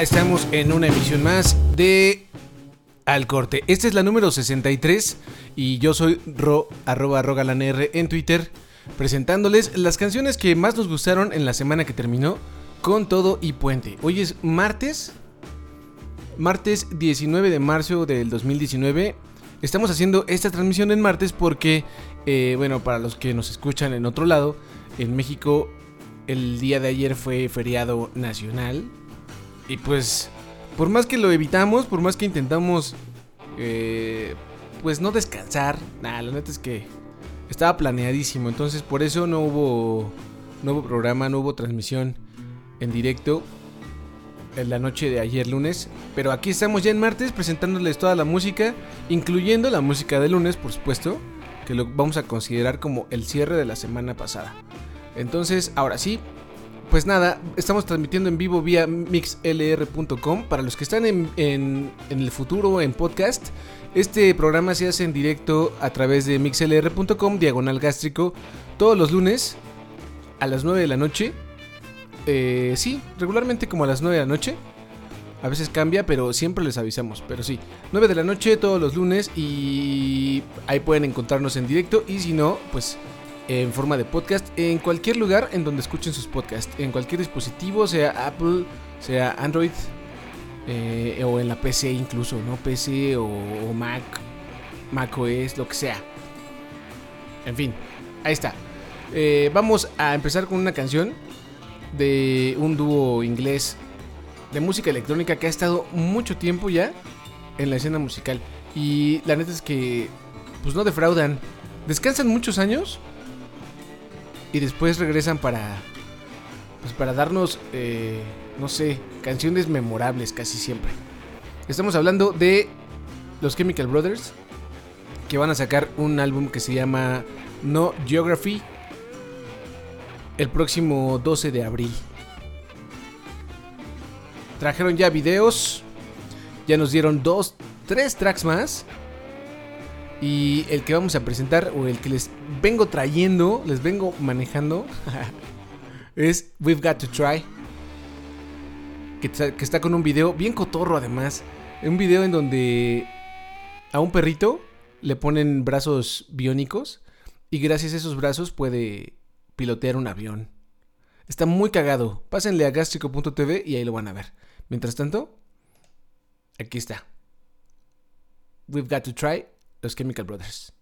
Estamos en una emisión más de Al Corte. Esta es la número 63 y yo soy ro, rogalanr en Twitter presentándoles las canciones que más nos gustaron en la semana que terminó con todo y puente. Hoy es martes, martes 19 de marzo del 2019. Estamos haciendo esta transmisión en martes porque, eh, bueno, para los que nos escuchan en otro lado, en México el día de ayer fue feriado nacional y pues, por más que lo evitamos, por más que intentamos, eh, pues no descansar, nada, la neta es que estaba planeadísimo. Entonces, por eso no hubo, no hubo programa, no hubo transmisión en directo en la noche de ayer lunes. Pero aquí estamos ya en martes presentándoles toda la música, incluyendo la música de lunes, por supuesto, que lo vamos a considerar como el cierre de la semana pasada. Entonces, ahora sí, pues nada, estamos transmitiendo en vivo vía mixlr.com. Para los que están en, el futuro en podcast, este programa se hace en directo a través de mixlr.com, diagonal gástrico, todos los lunes a las 9 de la noche. Eh, sí, regularmente como a las 9 de la noche. A veces cambia, pero siempre les avisamos. Pero sí, 9 de la noche todos los lunes y ahí pueden encontrarnos en directo. Y si no, pues en forma de podcast en cualquier lugar en donde escuchen sus podcasts, en cualquier dispositivo, sea Apple, sea Android eh, o en la PC incluso, ¿no? PC o, Mac, Mac OS, lo que sea. En fin, ahí está. Eh, vamos a empezar con una canción de un dúo inglés de música electrónica que ha estado mucho tiempo ya en la escena musical. Y la neta es que, pues no defraudan. Descansan muchos años, y después regresan para pues para darnos eh, no sé canciones memorables casi siempre. Estamos hablando de los Chemical Brothers que van a sacar un álbum que se llama No Geography el próximo 12 de abril. Trajeron ya videos ya nos dieron dos tres tracks más y el que vamos a presentar, o el que les vengo trayendo, les vengo manejando, es We've Got to Try. Que, está con un video bien cotorro además. Un video en donde a un perrito le ponen brazos biónicos y gracias a esos brazos puede pilotear un avión. Está muy cagado. Pásenle a gastrico.tv y ahí lo van a ver. Mientras tanto, aquí está. We've got to try los Chemical Brothers.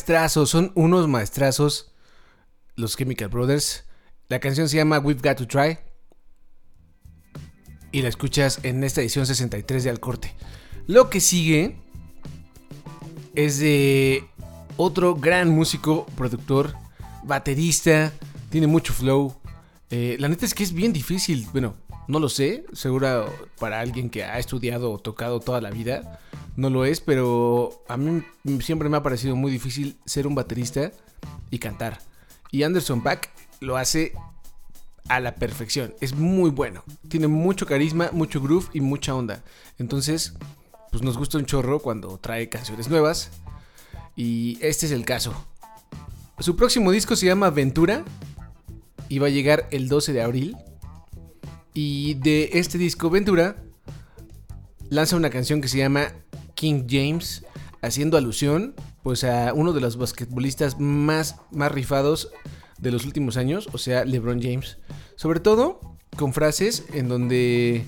Maestrazos, son unos maestrazos los Chemical Brothers. La canción se llama We've Got to Try. Y la escuchas en esta edición 63 de Al Corte. Lo que sigue es de otro gran músico, productor, baterista, tiene mucho flow. Eh, la neta es que es bien difícil, bueno, no lo sé, seguro para alguien que ha estudiado o tocado toda la vida, no lo es, pero a mí siempre me ha parecido muy difícil ser un baterista y cantar. Y Anderson Pack lo hace a la perfección, es muy bueno, tiene mucho carisma, mucho groove y mucha onda. Entonces, pues nos gusta un chorro cuando trae canciones nuevas. Y este es el caso. Su próximo disco se llama Ventura y va a llegar el 12 de abril. Y de este disco Ventura lanza una canción que se llama King James, haciendo alusión pues a uno de los basquetbolistas más, más rifados de los últimos años, o sea, LeBron James. Sobre todo con frases en donde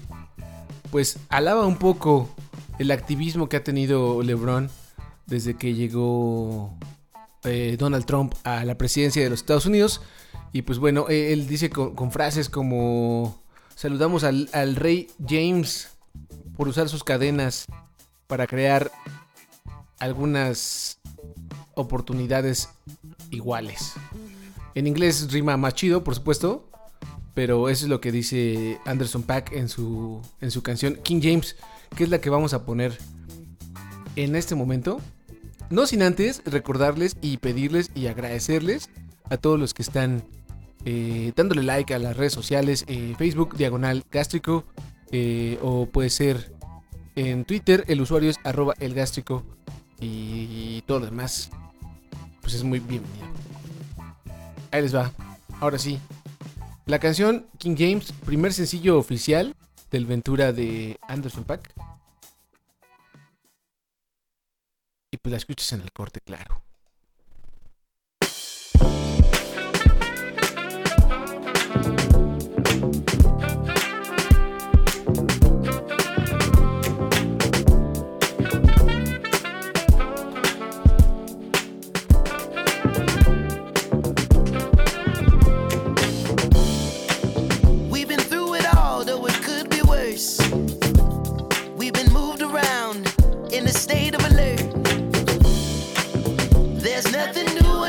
pues alaba un poco el activismo que ha tenido LeBron desde que llegó eh, Donald Trump a la presidencia de los Estados Unidos. Y pues bueno, eh, él dice con, frases como saludamos al, al, rey James por usar sus cadenas para crear algunas oportunidades iguales. En inglés rima más chido, por supuesto, pero eso es lo que dice Anderson Pack en su, en su canción King James, que es la que vamos a poner en este momento. No sin antes recordarles y pedirles y agradecerles a todos los que están eh, dándole like a las redes sociales, eh, Facebook, diagonal gástrico, eh, o puede ser en Twitter, el usuario es arroba el gástrico y todo lo demás, pues es muy bienvenido. Ahí les va. Ahora sí. La canción King James, primer sencillo oficial del Ventura de Anderson Pack. Y pues la escuchas en el corte, claro.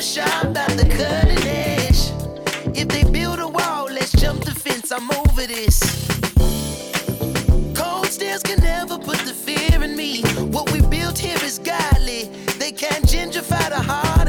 sharp that the cutting edge. If they build a wall, let's jump the fence. I'm over this. Cold stairs can never put the fear in me. What we built here is godly. They can't gentrify the heart.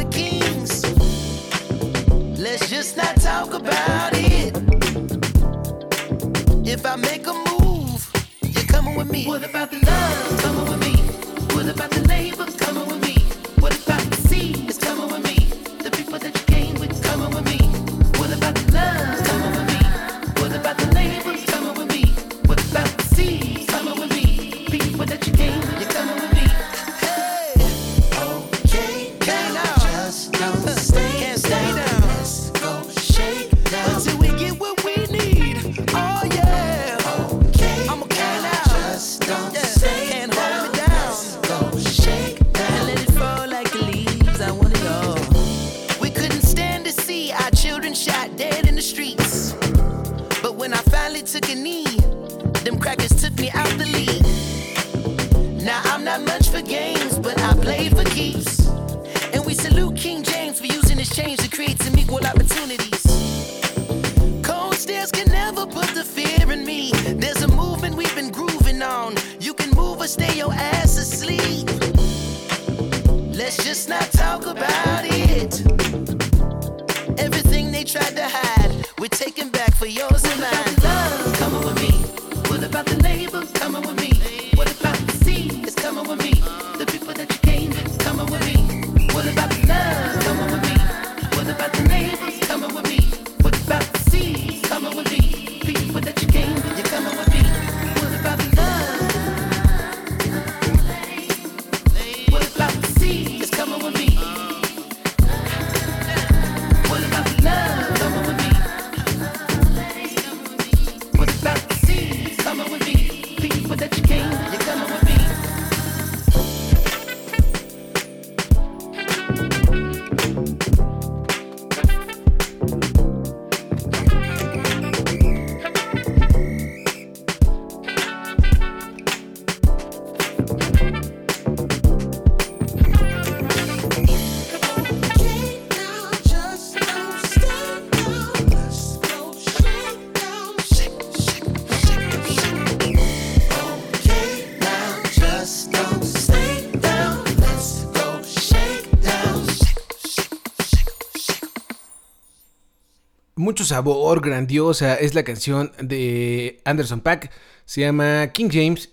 Mucho sabor, grandiosa. Es la canción de Anderson Pack. Se llama King James.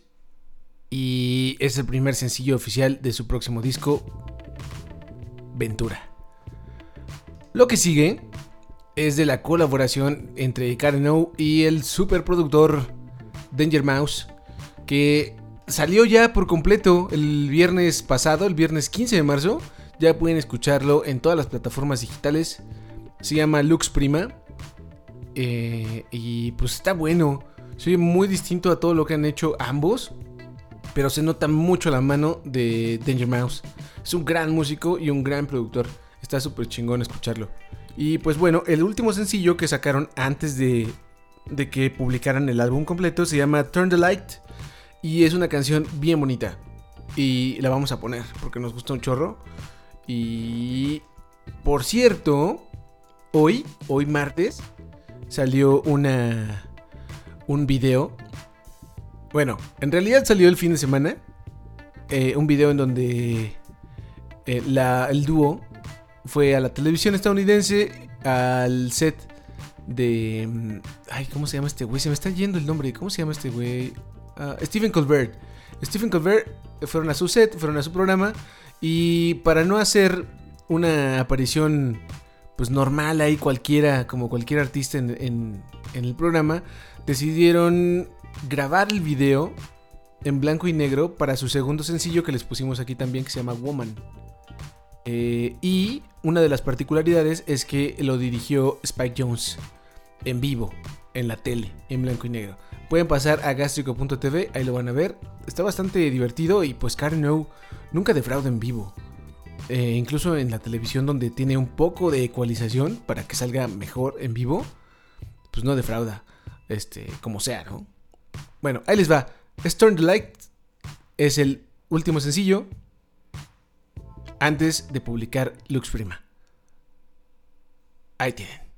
Y es el primer sencillo oficial de su próximo disco, Ventura. Lo que sigue es de la colaboración entre Karen y el superproductor Danger Mouse, que salió ya por completo el viernes pasado, el viernes 15 de marzo. Ya pueden escucharlo en todas las plataformas digitales. Se llama Lux Prima. Eh, y pues está bueno. Soy muy distinto a todo lo que han hecho ambos. Pero se nota mucho la mano de Danger Mouse. Es un gran músico y un gran productor. Está súper chingón escucharlo. Y pues bueno, el último sencillo que sacaron antes de, de que publicaran el álbum completo se llama Turn the Light. Y es una canción bien bonita. Y la vamos a poner porque nos gusta un chorro. Y por cierto, hoy, hoy martes, salió una un video. Bueno, en realidad salió el fin de semana. Eh, un video en donde eh, la, el dúo fue a la televisión estadounidense, al set de... Mm, ay, ¿cómo se llama este güey? Se me está yendo el nombre. ¿Cómo se llama este güey? Ah, Stephen Colbert. Stephen Colbert fueron a su set, fueron a su programa y para no hacer una aparición pues normal ahí cualquiera, como cualquier artista en, el programa, decidieron grabar el video en blanco y negro para su segundo sencillo que les pusimos aquí también que se llama Woman. Eh, y una de las particularidades es que lo dirigió Spike Jones en vivo, en la tele, en blanco y negro. Pueden pasar a gastrico.tv, ahí lo van a ver. Está bastante divertido y pues Karen nunca defrauda en vivo. Eh, incluso en la televisión donde tiene un poco de ecualización para que salga mejor en vivo, pues no defrauda. Este, como sea, ¿no? Bueno, ahí les va. Turn the Light es el último sencillo antes de publicar Lux Prima. Ahí tienen.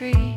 tree.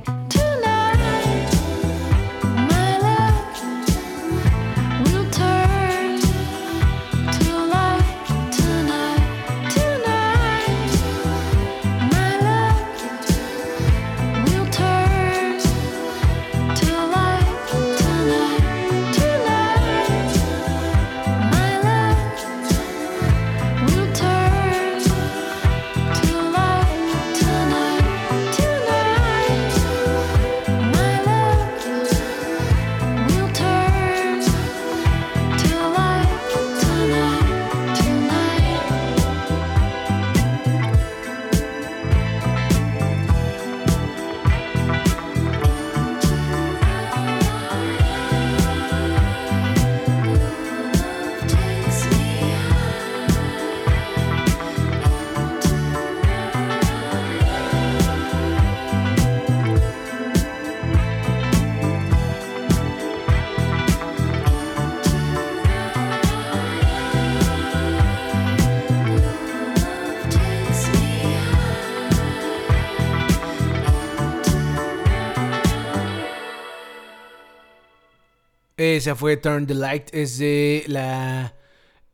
Esa fue Turn the Light, es de la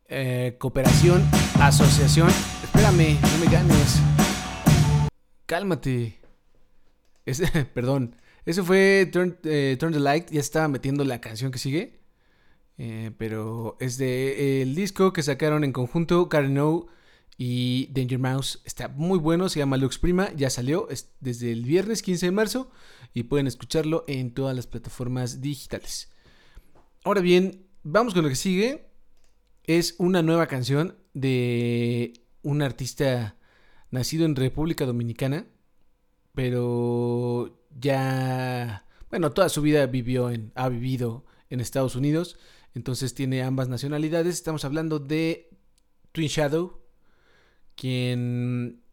eh, cooperación, asociación. Espérame, no me ganes. Cálmate. perdón. Eso fue Turn, eh, Turn, the Light. Ya estaba metiendo la canción que sigue. Eh, pero es de el disco que sacaron en conjunto Karen O y Danger Mouse. Está muy bueno. Se llama Lux Prima. Ya salió es desde el viernes 15 de marzo. Y pueden escucharlo en todas las plataformas digitales. Ahora bien, vamos con lo que sigue. Es una nueva canción de un artista nacido en República Dominicana, pero ya, bueno, toda su vida vivió en, ha vivido en Estados Unidos, entonces tiene ambas nacionalidades. Estamos hablando de Twin Shadow, quien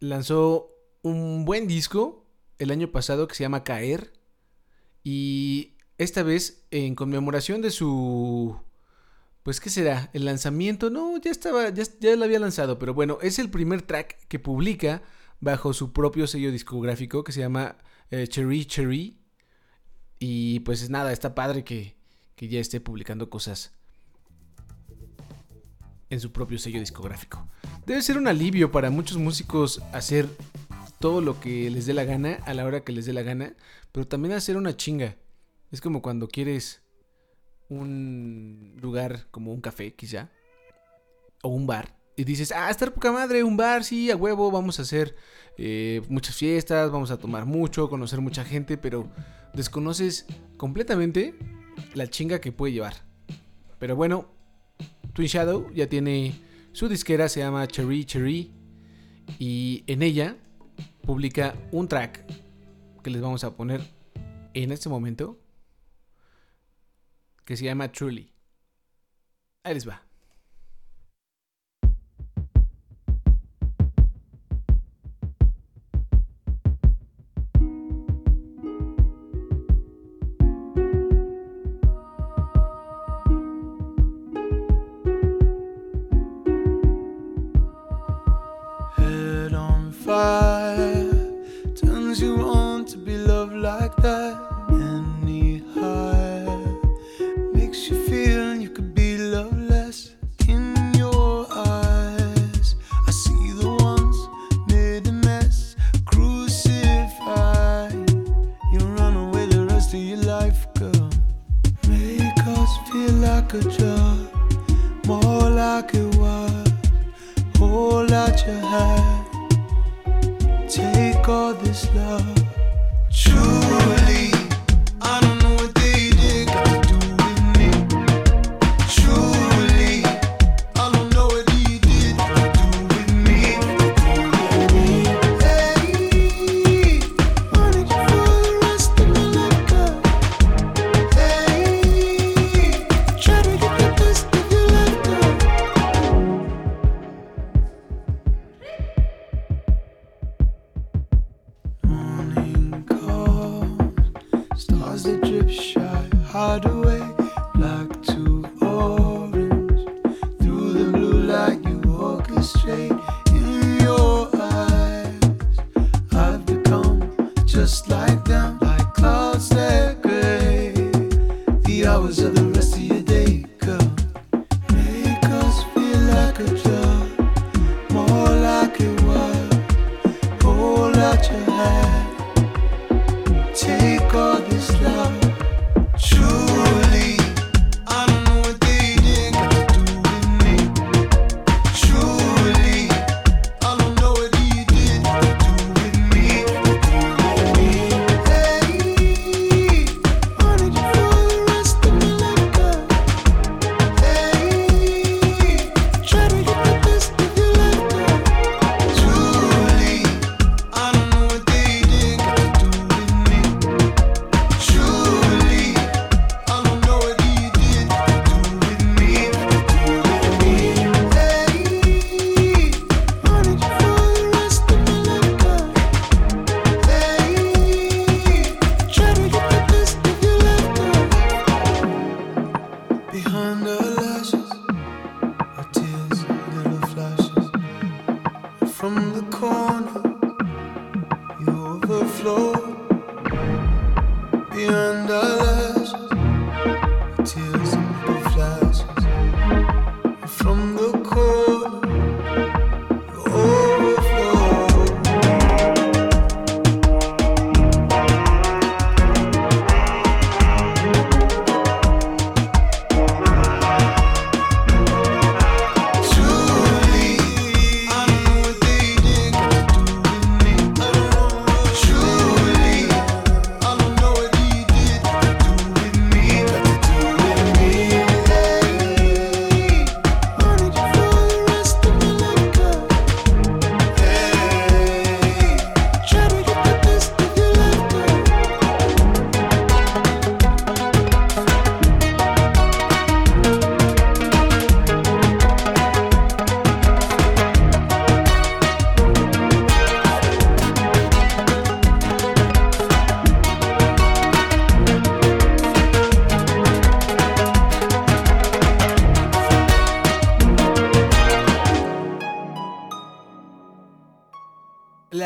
lanzó un buen disco el año pasado que se llama Caer. Y esta vez en conmemoración de su pues, ¿qué será? ¿El lanzamiento? No, ya estaba, ya, ya lo había lanzado, pero bueno, es el primer track que publica bajo su propio sello discográfico que se llama eh, Cherry Cherry. Y pues nada, está padre que, que ya esté publicando cosas en su propio sello discográfico. Debe ser un alivio para muchos músicos hacer todo lo que les dé la gana a la hora que les dé la gana, pero también hacer una chinga. Es como cuando quieres un lugar como un café, quizá, o un bar, y dices, ah, estar poca madre, un bar, sí, a huevo, vamos a hacer eh, muchas fiestas, vamos a tomar mucho, conocer mucha gente, pero desconoces completamente la chinga que puede llevar. Pero bueno, Twin Shadow ya tiene su disquera, se llama Cherry Cherry, y en ella publica un track que les vamos a poner en este momento que se llama Truly. Ahí les va.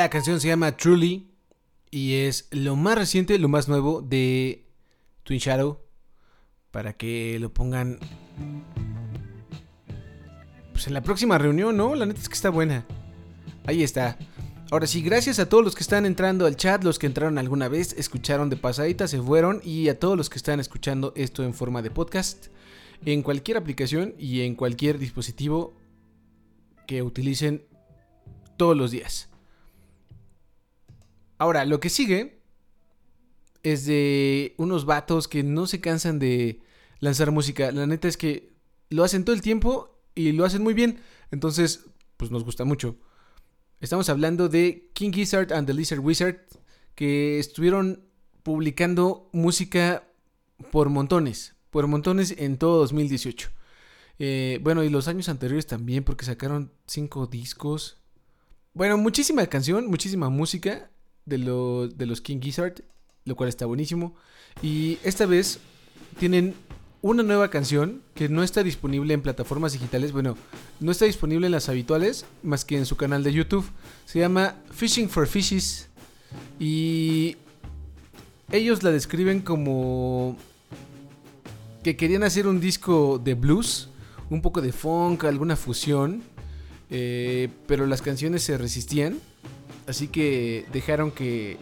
La canción se llama Truly y es lo más reciente, lo más nuevo de Twin Shadow para que lo pongan pues en la próxima reunión, ¿no? La neta es que está buena. Ahí está. Ahora sí, gracias a todos los que están entrando al chat, los que entraron alguna vez, escucharon de pasadita, se fueron, y a todos los que están escuchando esto en forma de podcast, en cualquier aplicación y en cualquier dispositivo que utilicen todos los días. Ahora, lo que sigue es de unos vatos que no se cansan de lanzar música. La neta es que lo hacen todo el tiempo y lo hacen muy bien. Entonces, pues nos gusta mucho. Estamos hablando de King Gizzard and the Lizard Wizard, que estuvieron publicando música por montones, por montones en todo 2018. Eh, bueno, y los años anteriores también, porque sacaron cinco discos. Bueno, muchísima canción, muchísima música de, de los King Gizzard, lo cual está buenísimo. Y esta vez tienen una nueva canción que no está disponible en plataformas digitales. Bueno, no está disponible en las habituales, más que en su canal de YouTube. Se llama Fishing for Fishes. Y ellos la describen como que querían hacer un disco de blues, un poco de funk, alguna fusión. Eh, pero las canciones se resistían. Así que dejaron que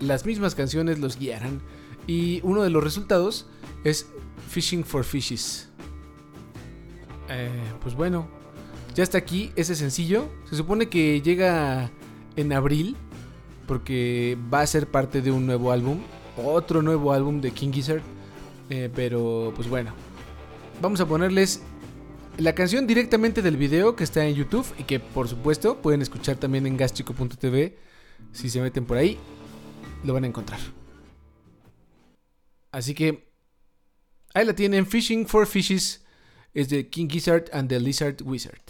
las mismas canciones los guiaran. Y uno de los resultados es Fishing for Fishes. Eh, pues bueno, ya está aquí ese sencillo. Se supone que llega en abril porque va a ser parte de un nuevo álbum, otro nuevo álbum de King Gizzard. Eh, pero pues bueno, vamos a ponerles la canción directamente del video que está en YouTube y que por supuesto pueden escuchar también en gastrico.tv. Si se meten por ahí, lo van a encontrar. Así que Ahí la tienen, Fishing for Fishes, es de King Gizzard and the Lizard Wizard.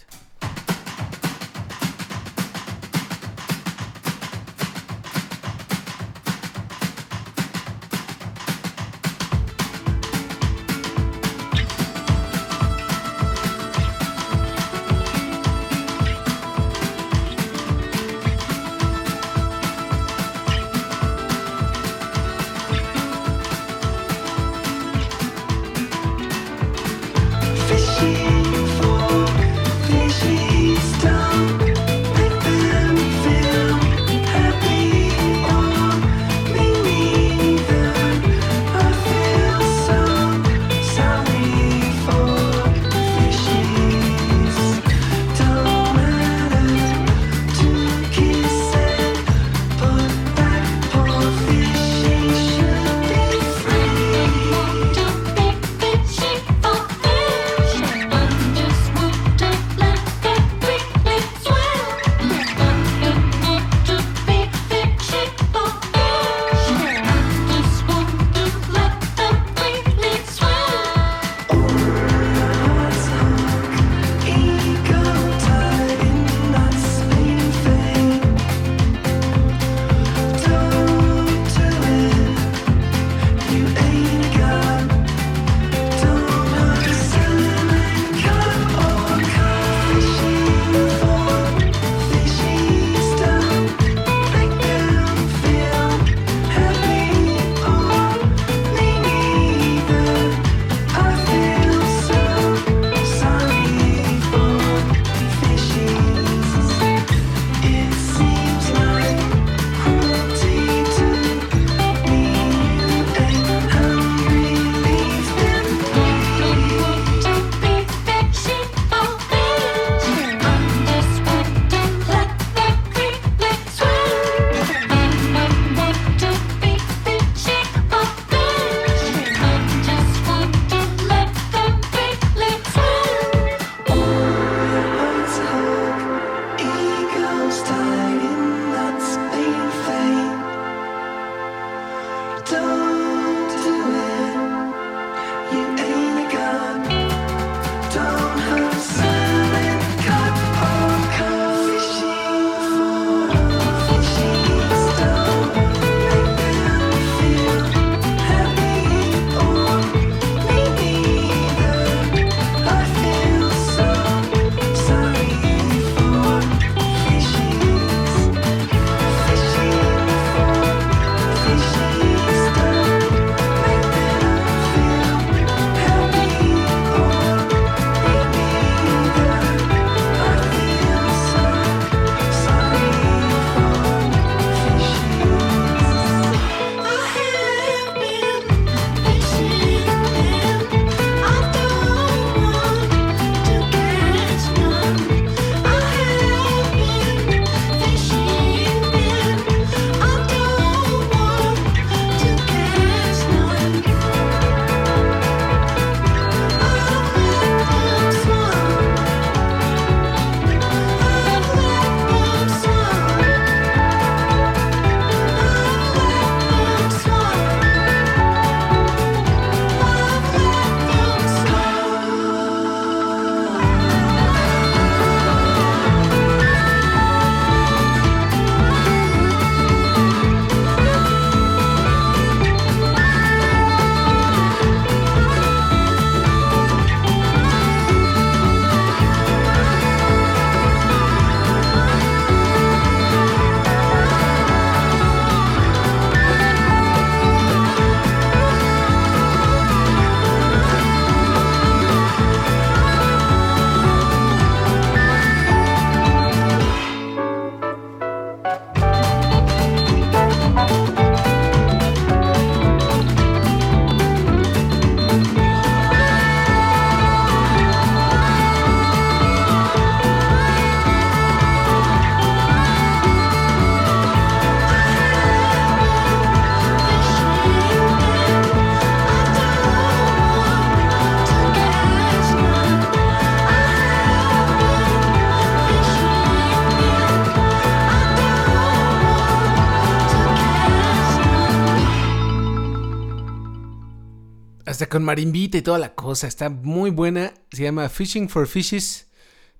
Con marimbita y toda la cosa. Está muy buena. Se llama Fishing for Fishes.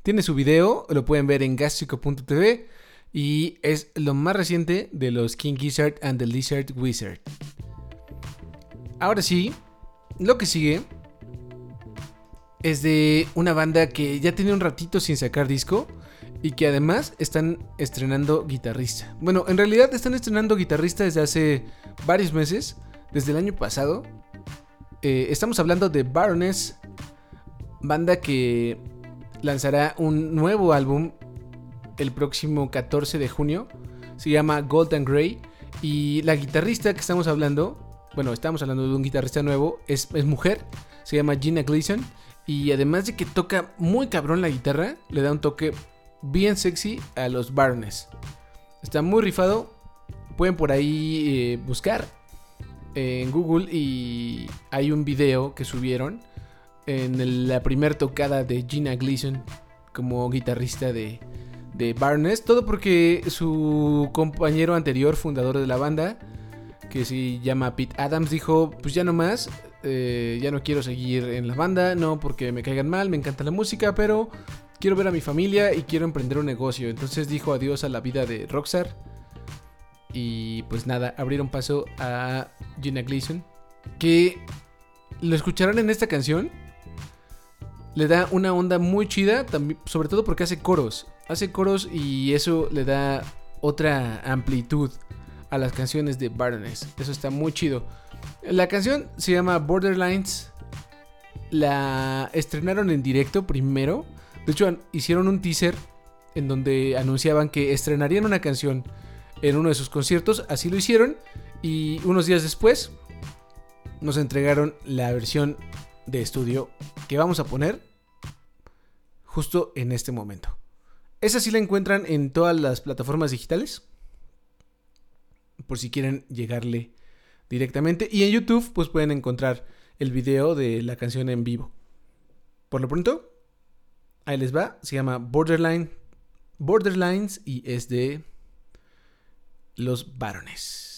Tiene su video, lo pueden ver en gastrico.tv. Y es lo más reciente de los King Gizzard and the Lizard Wizard. Ahora sí, lo que sigue es de una banda que ya tiene un ratito sin sacar disco y que además están estrenando guitarrista. Bueno, en realidad están estrenando guitarrista desde hace varios meses, desde el año pasado. Eh, estamos hablando de Baroness, banda que lanzará un nuevo álbum el próximo 14 de junio. Se llama Golden Grey. Y la guitarrista que estamos hablando, bueno, estamos hablando de un guitarrista nuevo, es, es mujer, se llama Gina Gleason. Y además de que toca muy cabrón la guitarra, le da un toque bien sexy a los Barnes. Está muy rifado. Pueden por ahí eh, buscar en Google y hay un video que subieron en la primera tocada de Gina Gleason como guitarrista de, de Barnes. Todo porque su compañero anterior, fundador de la banda, que se llama Pete Adams, dijo, pues ya no más, eh, ya no quiero seguir en la banda, no porque me caigan mal, me encanta la música, pero quiero ver a mi familia y quiero emprender un negocio. Entonces dijo adiós a la vida de Rockstar. Y pues nada, abrieron paso a Gina Gleason. Que lo escucharán en esta canción. Le da una onda muy chida, sobre todo porque hace coros. Hace coros y eso le da otra amplitud a las canciones de Baroness. Eso está muy chido. La canción se llama Borderlines. La estrenaron en directo primero de hecho, hicieron un teaser en donde anunciaban que estrenarían una canción en uno de sus conciertos. Así lo hicieron. Y unos días después nos entregaron la versión de estudio que vamos a poner justo en este momento. Esa sí la encuentran en todas las plataformas digitales. Por si quieren llegarle directamente. Y en YouTube pues pueden encontrar el video de la canción en vivo. Por lo pronto, Ahí les va. Se llama Borderline. Borderlines y es de los varones.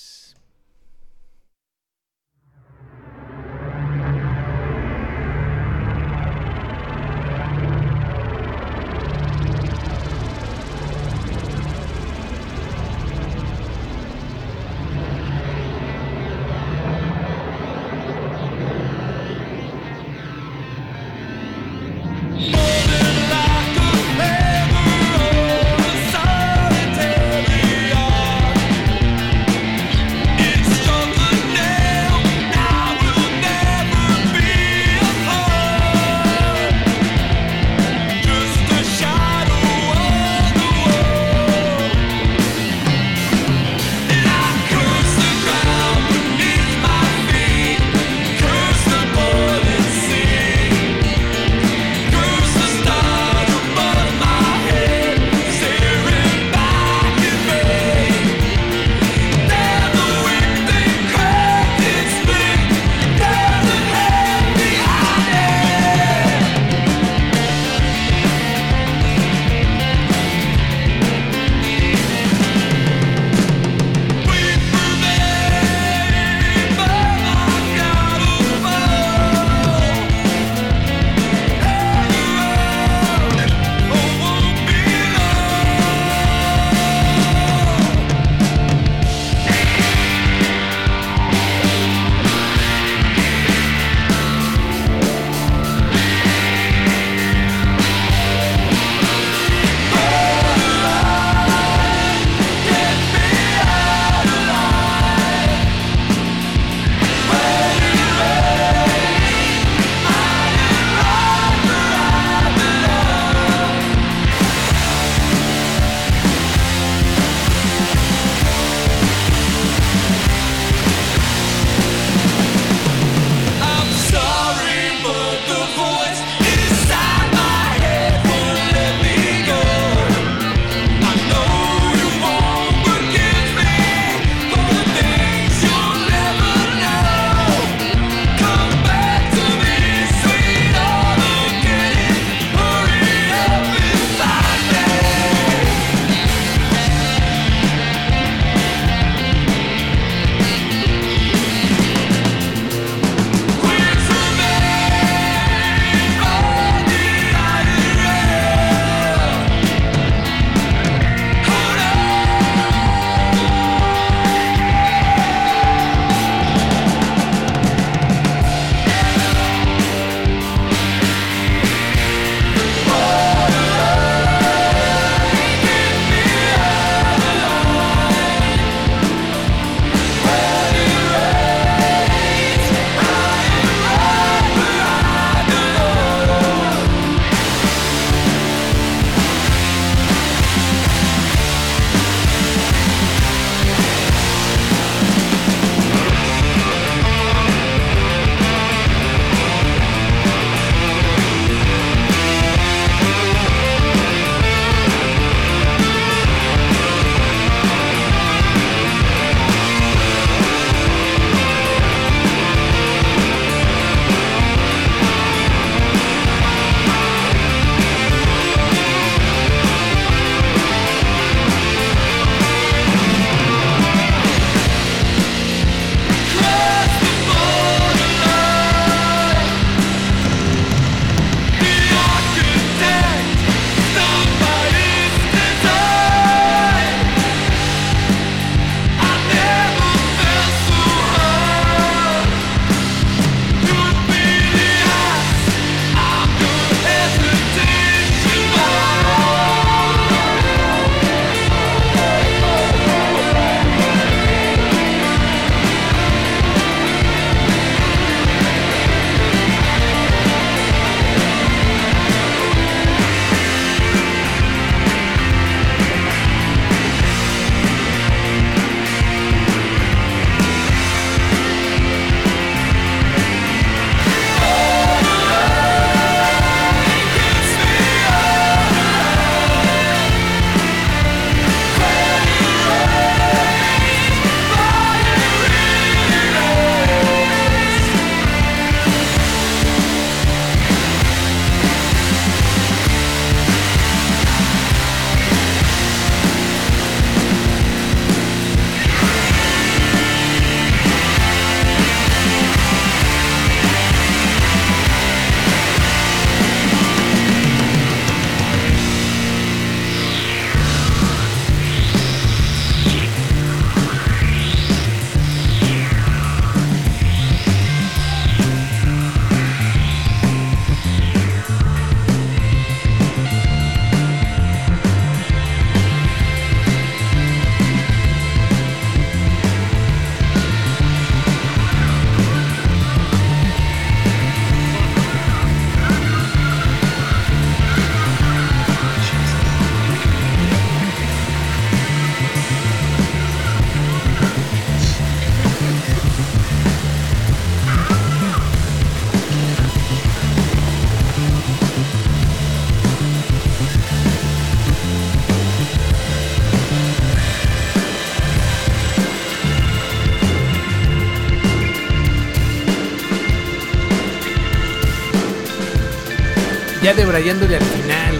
Debrayándole al final.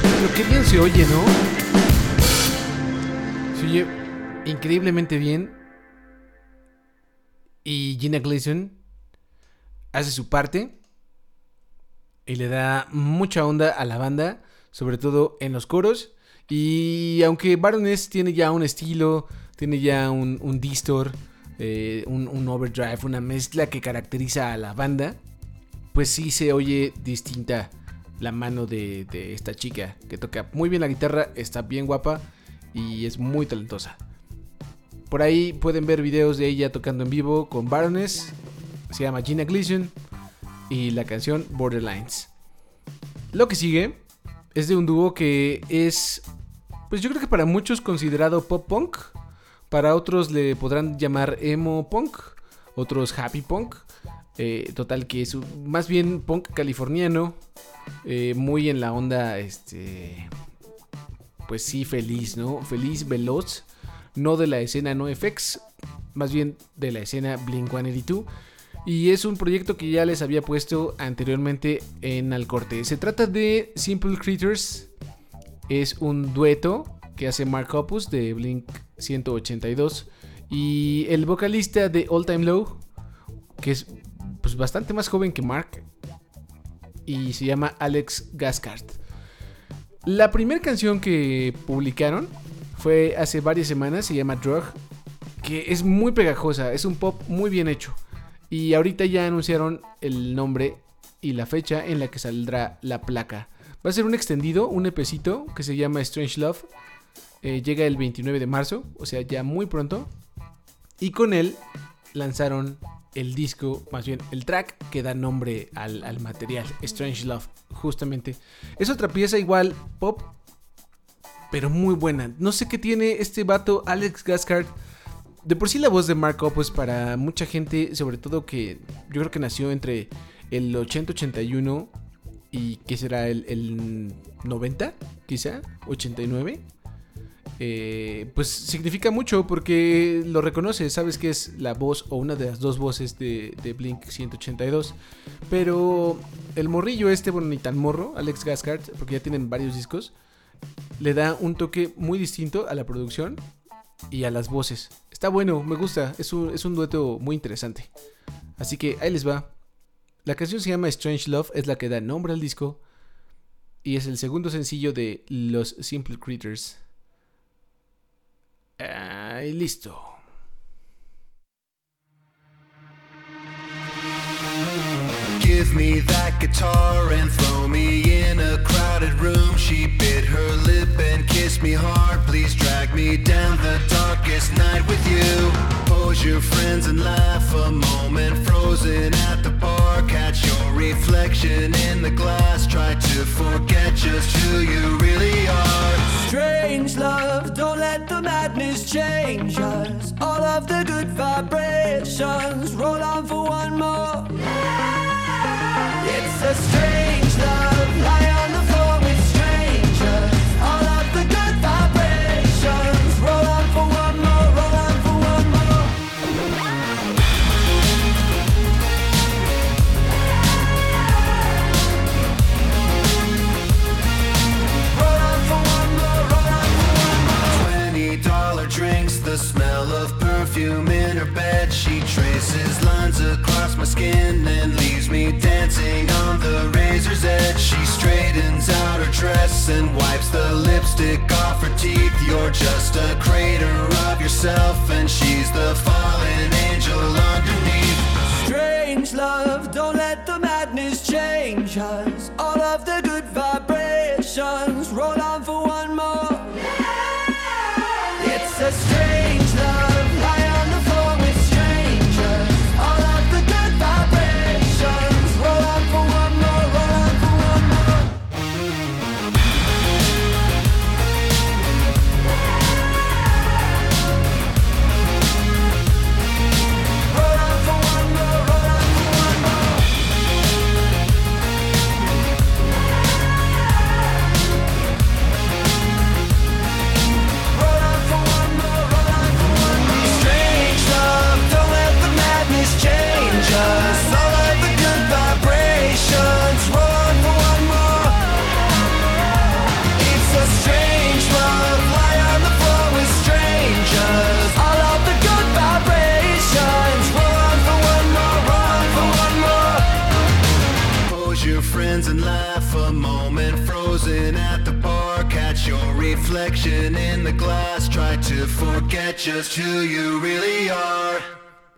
Pero qué bien se oye, ¿no? Se oye increíblemente bien. Y Gina Gleason hace su parte y le da mucha onda a la banda, sobre todo en los coros. Y aunque Baroness tiene ya un estilo, tiene ya un, distor, eh, un, overdrive, una mezcla que caracteriza a la banda, pues sí se oye distinta la mano de, esta chica que toca muy bien la guitarra, está bien guapa y es muy talentosa. Por ahí pueden ver videos de ella tocando en vivo con Baroness. Se llama Gina Gleason. Y la canción Borderlines. Lo que sigue es de un dúo que es, pues yo creo que para muchos considerado pop punk. Para otros le podrán llamar emo punk. Otros happy punk. Eh, total que es más bien punk californiano. Eh, muy en la onda, este... Pues sí, feliz, ¿no? Feliz, veloz no de la escena NoFX, más bien de la escena Blink 182. Y es un proyecto que ya les había puesto anteriormente en Al Corte. Se trata de Simple Creatures. Es un dueto que hace Mark Opus de Blink 182. Y el vocalista de All Time Low, que es pues, bastante más joven que Mark. Y se llama Alex Gascard. La primera canción que publicaron fue hace varias semanas, se llama Drug, que es muy pegajosa, es un pop muy bien hecho. Y ahorita ya anunciaron el nombre y la fecha en la que saldrá la placa. Va a ser un extendido, un epecito que se llama Strange Love. Eh, llega el 29 de marzo, o sea, ya muy pronto. Y con él lanzaron el disco, más bien el track que da nombre al, al material, Strange Love, justamente. Es otra pieza igual pop, pero muy buena. No sé qué tiene este vato, Alex Gascard. De por sí la voz de Mark Opus para mucha gente, sobre todo que yo creo que nació entre el 80-81 y que será el, 90, quizá, 89. Eh, pues significa mucho porque lo reconoce, sabes que es la voz o una de las dos voces de, de, Blink 182. Pero el morrillo este, bueno, ni tan morro, Alex Gascard, porque ya tienen varios discos, le da un toque muy distinto a la producción y a las voces. Está bueno, me gusta, es un, es un dueto muy interesante. Así que ahí les va. La canción se llama Strange Love, es la que da nombre al disco y es el segundo sencillo de Los Simple Creatures. Ahí listo. Give me that guitar and throw me in a crowded room. She bit her lip and kissed me hard. Please drag me down the darkest night with you. Pose your friends and laugh a moment. Frozen at the bar. Catch your reflection in the glass. Try to forget just who you really are. Strange love, don't let the madness change us. All of the good vibrations roll on for one more. It's a strange love,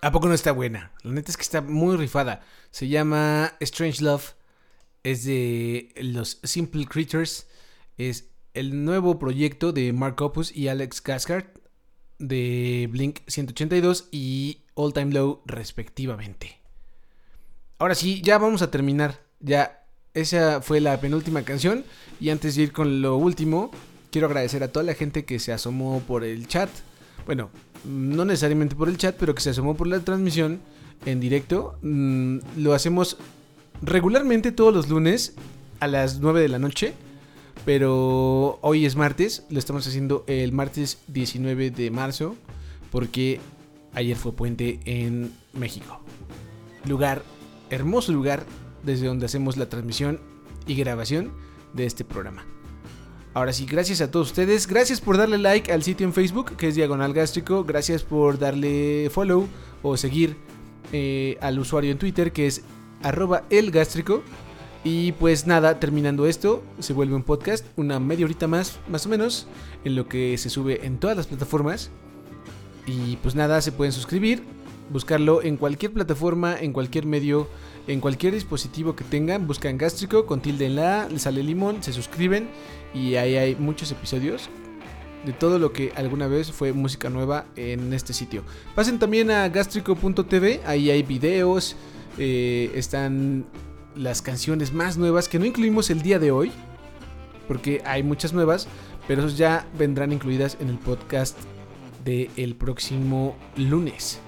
a poco no está buena? La neta es que está muy rifada. Se llama Strange Love. Es de los Simple Creatures. Es el nuevo proyecto de Mark Opus y Alex Kaskart de Blink 182 y All Time Low respectivamente. Ahora sí, ya vamos a terminar. Ya esa fue la penúltima canción y antes de ir con lo último, quiero agradecer a toda la gente que se asomó por el chat. Bueno, no necesariamente por el chat, pero que se asomó por la transmisión en directo. Mm, lo hacemos regularmente todos los lunes a las 9 de la noche. Pero hoy es martes, lo estamos haciendo el martes 19 de marzo, porque ayer fue puente en México. Lugar, hermoso lugar desde donde hacemos la transmisión y grabación de este programa. Ahora sí, gracias a todos ustedes. Gracias por darle like al sitio en Facebook, que es Diagonal Gástrico. Gracias por darle follow o seguir eh, al usuario en Twitter, que es arroba elgástrico. Y pues nada, terminando esto, se vuelve un podcast, una media horita más, más o menos, en lo que se sube en todas las plataformas. Y pues nada, se pueden suscribir, buscarlo en cualquier plataforma, en cualquier medio, en cualquier dispositivo que tengan. Buscan gástrico con tilde en la sale limón, se suscriben y ahí hay muchos episodios de todo lo que alguna vez fue música nueva en este sitio. Pasen también a gástrico.tv, ahí hay videos, eh, están las canciones más nuevas que no incluimos el día de hoy, porque hay muchas nuevas, pero esos ya vendrán incluidas en el podcast del el próximo lunes.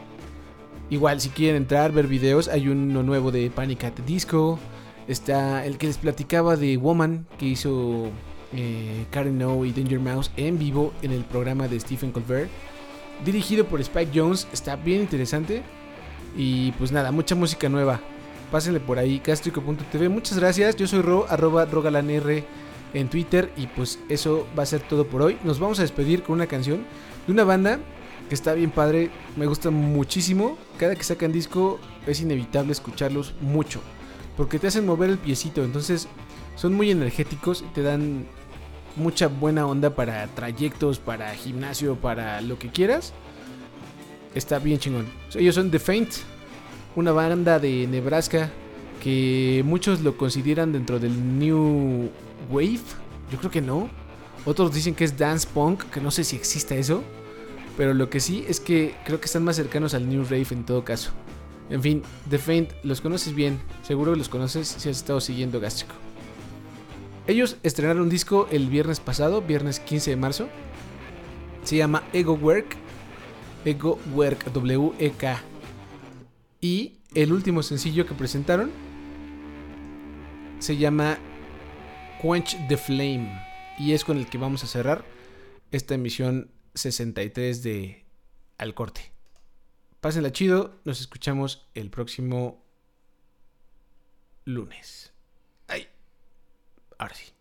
Igual, si quieren entrar, ver videos, hay uno nuevo de Panic at the Disco. Está el que les platicaba de Woman, que hizo eh, Karen O y Danger Mouse en vivo en el programa de Stephen Colbert. Dirigido por Spike Jones, está bien interesante. Y pues nada, mucha música nueva pásenle por ahí, castrico.tv. Muchas gracias, yo soy Ro, arroba rogalanr en Twitter y pues eso va a ser todo por hoy. Nos vamos a despedir con una canción de una banda que está bien padre, me gusta muchísimo. Cada que sacan disco es inevitable escucharlos mucho, porque te hacen mover el piecito, entonces son muy energéticos y te dan mucha buena onda para trayectos, para gimnasio, para lo que quieras. Está bien chingón. Ellos son The Faint una banda de Nebraska que muchos lo consideran dentro del New Wave. Yo creo que no. Otros dicen que es dance punk, que no sé si exista eso. Pero lo que sí es que creo que están más cercanos al New Rave en todo caso. En fin, The Faint, los conoces bien. Seguro los conoces si has estado siguiendo Gástrico. Ellos estrenaron un disco el viernes pasado, viernes 15 de marzo. Se llama Ego Work. Ego Work, W-E-K. Y el último sencillo que presentaron se llama Quench the Flame. Y es con el que vamos a cerrar esta emisión 63 de Al Corte. Pásenla chido, nos escuchamos el próximo lunes. Ay, ahora sí.